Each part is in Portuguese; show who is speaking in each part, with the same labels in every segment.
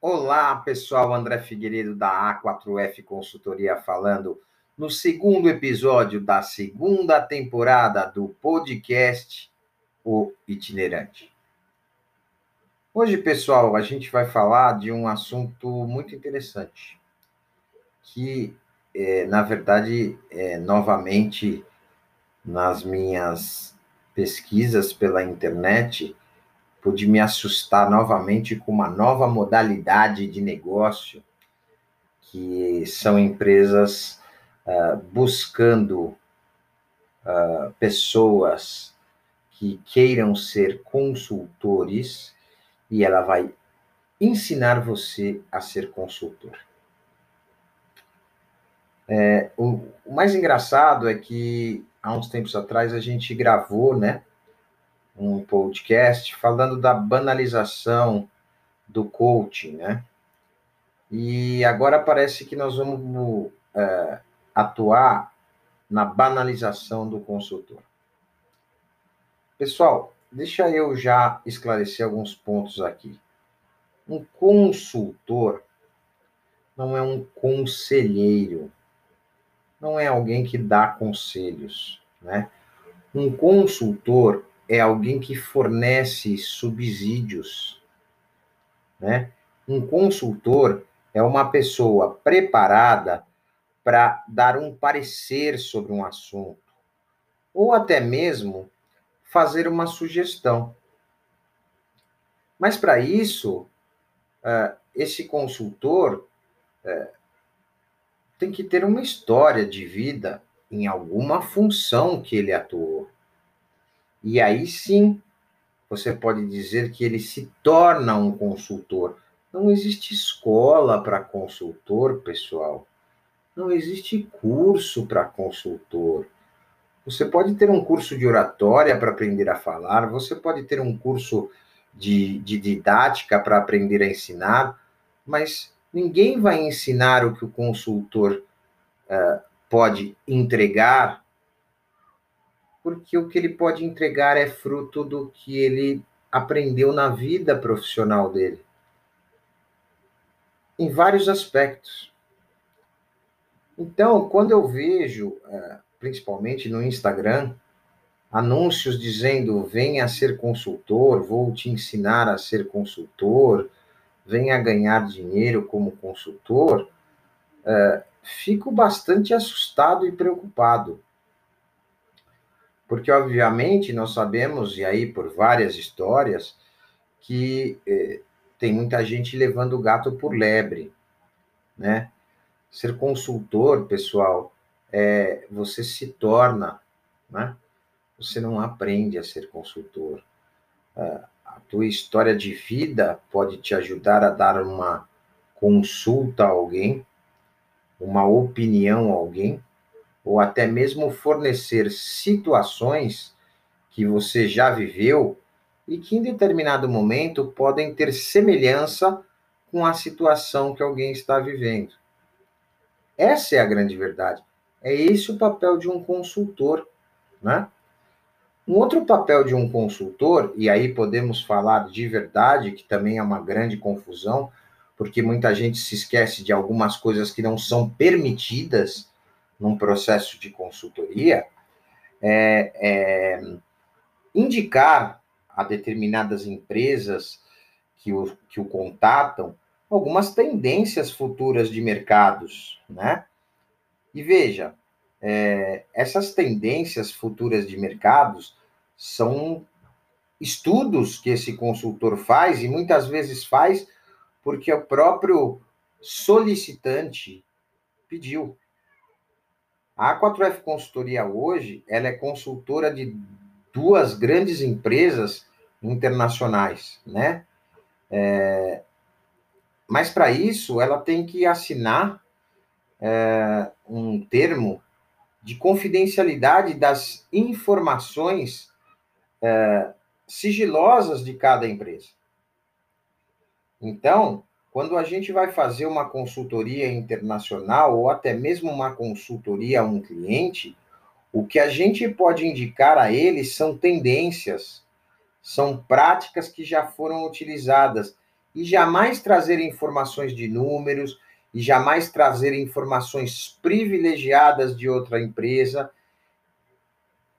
Speaker 1: Olá, pessoal. André Figueiredo da A4F Consultoria falando no segundo episódio da segunda temporada do podcast O Itinerante. Hoje, pessoal, a gente vai falar de um assunto muito interessante, que, é, na verdade, é, novamente, nas minhas pesquisas pela internet, pude me assustar novamente com uma nova modalidade de negócio, que são empresas uh, buscando uh, pessoas que queiram ser consultores e ela vai ensinar você a ser consultor. É, o, o mais engraçado é que há uns tempos atrás a gente gravou, né, um podcast falando da banalização do coaching, né? E agora parece que nós vamos é, atuar na banalização do consultor. Pessoal, deixa eu já esclarecer alguns pontos aqui. Um consultor não é um conselheiro, não é alguém que dá conselhos, né? Um consultor é alguém que fornece subsídios, né? Um consultor é uma pessoa preparada para dar um parecer sobre um assunto, ou até mesmo fazer uma sugestão. Mas para isso, esse consultor tem que ter uma história de vida em alguma função que ele atuou. E aí sim, você pode dizer que ele se torna um consultor. Não existe escola para consultor, pessoal. Não existe curso para consultor. Você pode ter um curso de oratória para aprender a falar, você pode ter um curso de, de didática para aprender a ensinar, mas ninguém vai ensinar o que o consultor uh, pode entregar porque o que ele pode entregar é fruto do que ele aprendeu na vida profissional dele. Em vários aspectos. Então, quando eu vejo, é, principalmente no Instagram, anúncios dizendo venha ser consultor, vou te ensinar a ser consultor, venha ganhar dinheiro como consultor, é, fico bastante assustado e preocupado porque, obviamente, nós sabemos, e aí por várias histórias, que eh, tem muita gente levando o gato por lebre, né? Ser consultor, pessoal, é, você se torna, né? Você não aprende a ser consultor. Uh, a tua história de vida pode te ajudar a dar uma consulta a alguém, uma opinião a alguém, ou até mesmo fornecer situações que você já viveu e que em determinado momento podem ter semelhança com a situação que alguém está vivendo. Essa é a grande verdade. É esse o papel de um consultor, né? Um outro papel de um consultor, e aí podemos falar de verdade, que também é uma grande confusão, porque muita gente se esquece de algumas coisas que não são permitidas num processo de consultoria, é, é, indicar a determinadas empresas que o, que o contatam algumas tendências futuras de mercados, né? E veja, é, essas tendências futuras de mercados são estudos que esse consultor faz e muitas vezes faz porque o próprio solicitante pediu. A A4F Consultoria hoje, ela é consultora de duas grandes empresas internacionais, né? É, mas para isso, ela tem que assinar é, um termo de confidencialidade das informações é, sigilosas de cada empresa. Então, quando a gente vai fazer uma consultoria internacional ou até mesmo uma consultoria a um cliente, o que a gente pode indicar a eles são tendências, são práticas que já foram utilizadas e jamais trazer informações de números e jamais trazer informações privilegiadas de outra empresa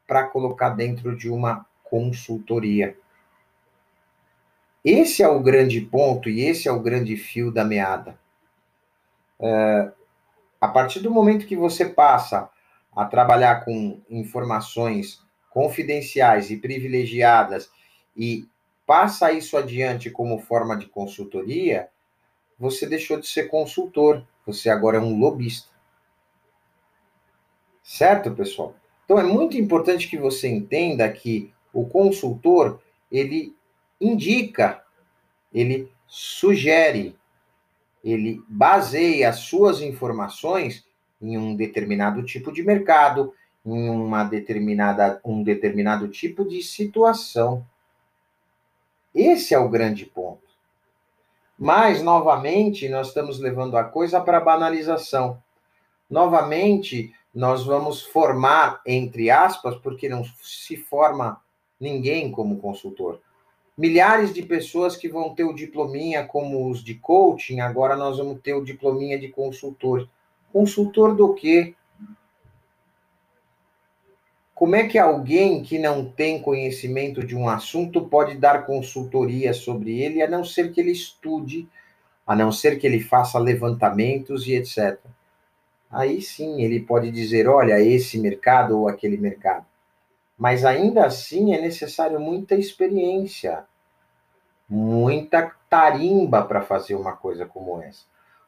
Speaker 1: para colocar dentro de uma consultoria. Esse é o grande ponto e esse é o grande fio da meada. É, a partir do momento que você passa a trabalhar com informações confidenciais e privilegiadas e passa isso adiante como forma de consultoria, você deixou de ser consultor, você agora é um lobista. Certo, pessoal? Então é muito importante que você entenda que o consultor, ele indica, ele sugere, ele baseia as suas informações em um determinado tipo de mercado, em uma determinada, um determinado tipo de situação. Esse é o grande ponto. Mas, novamente, nós estamos levando a coisa para banalização. Novamente, nós vamos formar, entre aspas, porque não se forma ninguém como consultor. Milhares de pessoas que vão ter o diplominha como os de coaching, agora nós vamos ter o diplominha de consultor. Consultor do quê? Como é que alguém que não tem conhecimento de um assunto pode dar consultoria sobre ele, a não ser que ele estude, a não ser que ele faça levantamentos e etc. Aí sim ele pode dizer: olha, esse mercado ou aquele mercado. Mas ainda assim é necessário muita experiência, muita tarimba para fazer uma coisa como essa.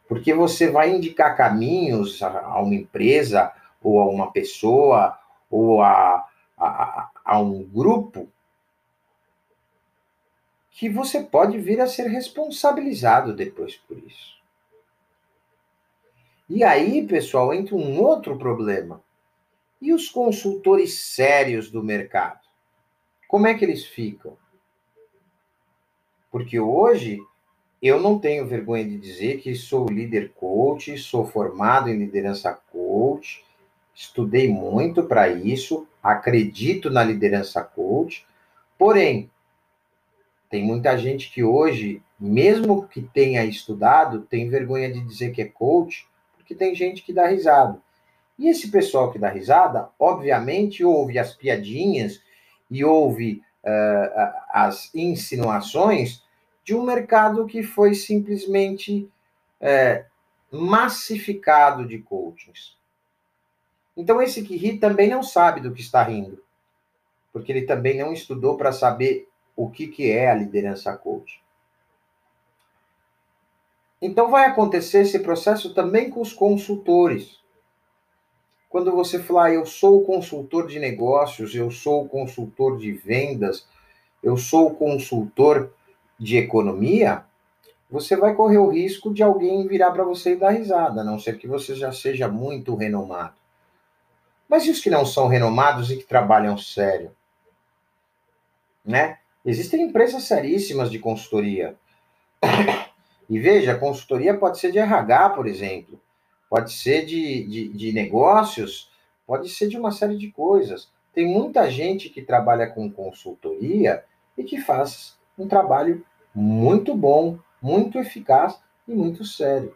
Speaker 1: Porque você vai indicar caminhos a uma empresa ou a uma pessoa ou a, a, a um grupo que você pode vir a ser responsabilizado depois por isso. E aí, pessoal, entra um outro problema. E os consultores sérios do mercado? Como é que eles ficam? Porque hoje eu não tenho vergonha de dizer que sou líder coach, sou formado em liderança coach, estudei muito para isso, acredito na liderança coach, porém, tem muita gente que hoje, mesmo que tenha estudado, tem vergonha de dizer que é coach, porque tem gente que dá risada. E esse pessoal que dá risada, obviamente, ouve as piadinhas e ouve uh, as insinuações de um mercado que foi simplesmente uh, massificado de coachings. Então, esse que ri também não sabe do que está rindo, porque ele também não estudou para saber o que, que é a liderança coach. Então, vai acontecer esse processo também com os consultores. Quando você falar, eu sou consultor de negócios, eu sou consultor de vendas, eu sou consultor de economia, você vai correr o risco de alguém virar para você e dar risada, a não ser que você já seja muito renomado. Mas e os que não são renomados e que trabalham sério? Né? Existem empresas seríssimas de consultoria. E veja, consultoria pode ser de RH, por exemplo, pode ser de, de, de negócios, pode ser de uma série de coisas. Tem muita gente que trabalha com consultoria e que faz um trabalho muito bom, muito eficaz e muito sério.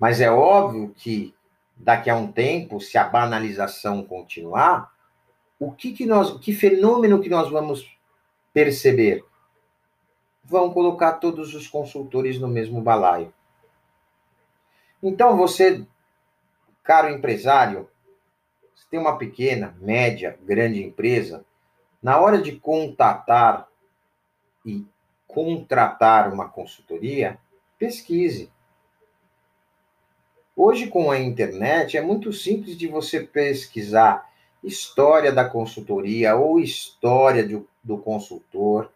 Speaker 1: Mas é óbvio que daqui a um tempo, se a banalização continuar, o que, que nós, que fenômeno que nós vamos perceber? Vão colocar todos os consultores no mesmo balaio. Então você, caro empresário, se tem uma pequena, média, grande empresa, na hora de contatar e contratar uma consultoria, pesquise. Hoje, com a internet, é muito simples de você pesquisar história da consultoria ou história do, do consultor,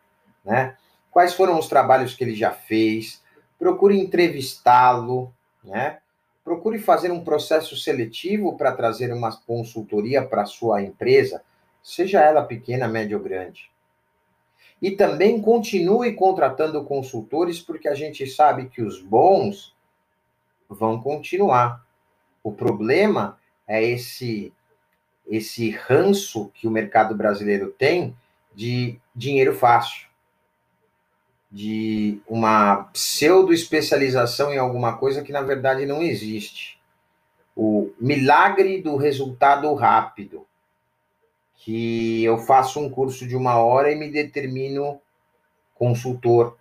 Speaker 1: né? Quais foram os trabalhos que ele já fez? Procure entrevistá-lo, né? Procure fazer um processo seletivo para trazer uma consultoria para sua empresa, seja ela pequena, média ou grande. E também continue contratando consultores, porque a gente sabe que os bons vão continuar. O problema é esse esse ranço que o mercado brasileiro tem de dinheiro fácil. De uma pseudo-especialização em alguma coisa que na verdade não existe. O milagre do resultado rápido, que eu faço um curso de uma hora e me determino consultor.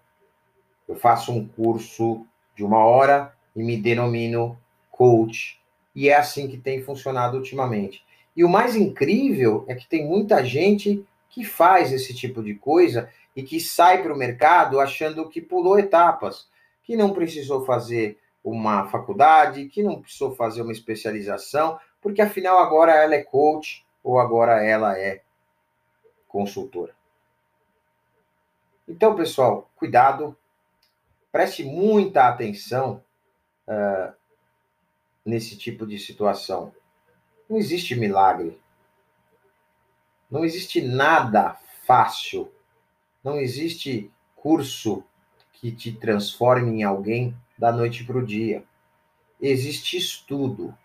Speaker 1: Eu faço um curso de uma hora e me denomino coach. E é assim que tem funcionado ultimamente. E o mais incrível é que tem muita gente que faz esse tipo de coisa e que sai para o mercado achando que pulou etapas, que não precisou fazer uma faculdade, que não precisou fazer uma especialização, porque afinal agora ela é coach ou agora ela é consultora. Então, pessoal, cuidado, preste muita atenção uh, nesse tipo de situação. Não existe milagre. Não existe nada fácil. Não existe curso que te transforme em alguém da noite para o dia. Existe estudo,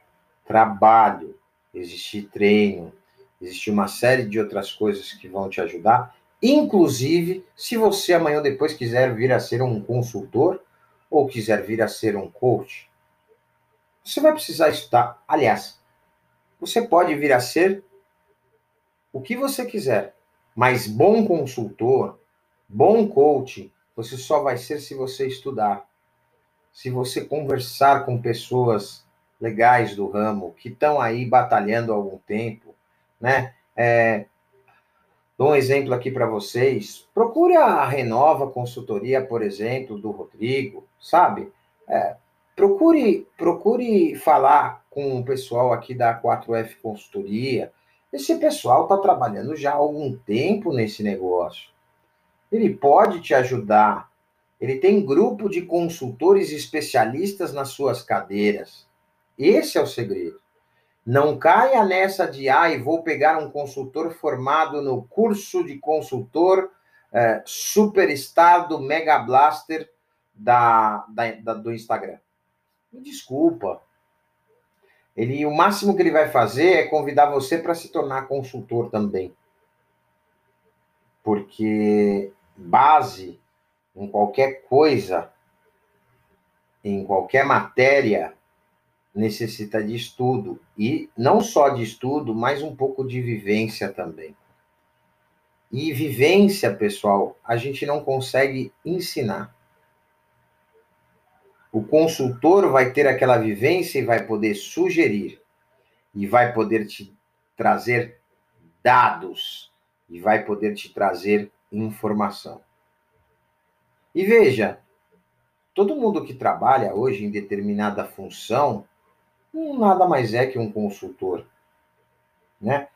Speaker 1: trabalho, existe treino, existe uma série de outras coisas que vão te ajudar. Inclusive, se você amanhã ou depois quiser vir a ser um consultor ou quiser vir a ser um coach, você vai precisar estudar. Aliás, você pode vir a ser o que você quiser, mas bom consultor, bom coach, você só vai ser se você estudar. Se você conversar com pessoas legais do ramo, que estão aí batalhando há algum tempo, né? É, dou um exemplo aqui para vocês. Procure a Renova Consultoria, por exemplo, do Rodrigo, sabe? É, Procure, procure falar com o pessoal aqui da 4F Consultoria. Esse pessoal está trabalhando já há algum tempo nesse negócio. Ele pode te ajudar. Ele tem grupo de consultores especialistas nas suas cadeiras. Esse é o segredo. Não caia nessa de, ah, vou pegar um consultor formado no curso de consultor é, Superstar do Mega Blaster da, da, da, do Instagram. Me desculpa. Ele, o máximo que ele vai fazer é convidar você para se tornar consultor também. Porque base em qualquer coisa, em qualquer matéria, necessita de estudo. E não só de estudo, mas um pouco de vivência também. E vivência, pessoal, a gente não consegue ensinar. O consultor vai ter aquela vivência e vai poder sugerir, e vai poder te trazer dados, e vai poder te trazer informação. E veja, todo mundo que trabalha hoje em determinada função, nada mais é que um consultor, né?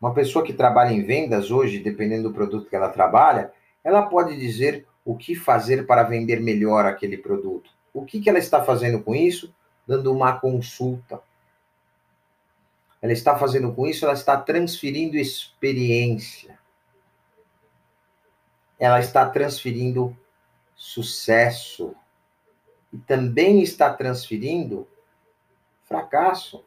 Speaker 1: Uma pessoa que trabalha em vendas hoje, dependendo do produto que ela trabalha, ela pode dizer o que fazer para vender melhor aquele produto. O que, que ela está fazendo com isso? Dando uma consulta. Ela está fazendo com isso, ela está transferindo experiência. Ela está transferindo sucesso. E também está transferindo fracasso.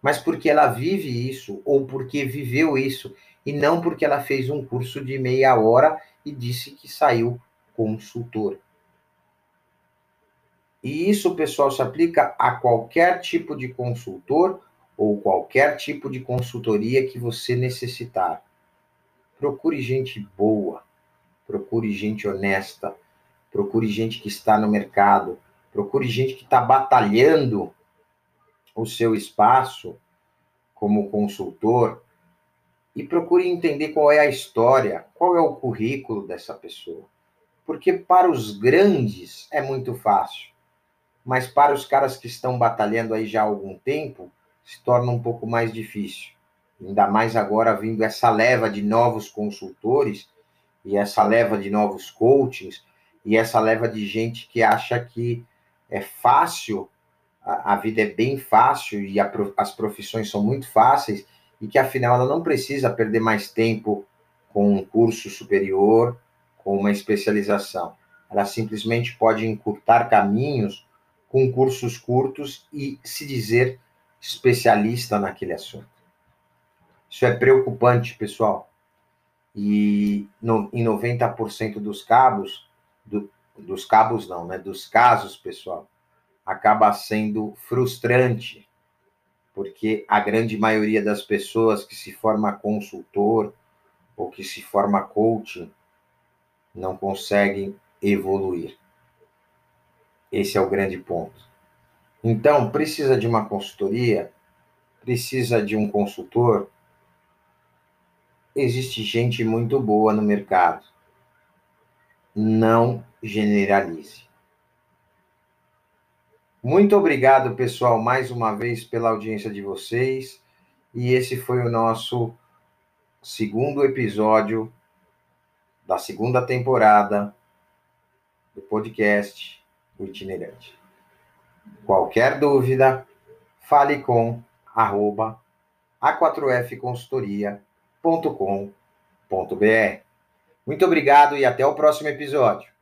Speaker 1: Mas porque ela vive isso, ou porque viveu isso, e não porque ela fez um curso de meia hora e disse que saiu consultor. E isso, pessoal, se aplica a qualquer tipo de consultor ou qualquer tipo de consultoria que você necessitar. Procure gente boa, procure gente honesta, procure gente que está no mercado, procure gente que está batalhando o seu espaço como consultor e procure entender qual é a história, qual é o currículo dessa pessoa. Porque para os grandes é muito fácil mas para os caras que estão batalhando aí já há algum tempo, se torna um pouco mais difícil. Ainda mais agora vindo essa leva de novos consultores e essa leva de novos coachings e essa leva de gente que acha que é fácil, a, a vida é bem fácil e a, as profissões são muito fáceis e que afinal ela não precisa perder mais tempo com um curso superior, com uma especialização. Ela simplesmente pode encurtar caminhos com cursos curtos e se dizer especialista naquele assunto. Isso é preocupante, pessoal. E no, em 90% dos cabos, do, dos cabos não, né? Dos casos, pessoal, acaba sendo frustrante, porque a grande maioria das pessoas que se forma consultor ou que se forma coaching não conseguem evoluir. Esse é o grande ponto. Então, precisa de uma consultoria, precisa de um consultor. Existe gente muito boa no mercado. Não generalize. Muito obrigado, pessoal, mais uma vez pela audiência de vocês. E esse foi o nosso segundo episódio da segunda temporada do podcast O Itinerante. Qualquer dúvida, fale com arroba a4fconsultoria.com.br. Muito obrigado e até o próximo episódio.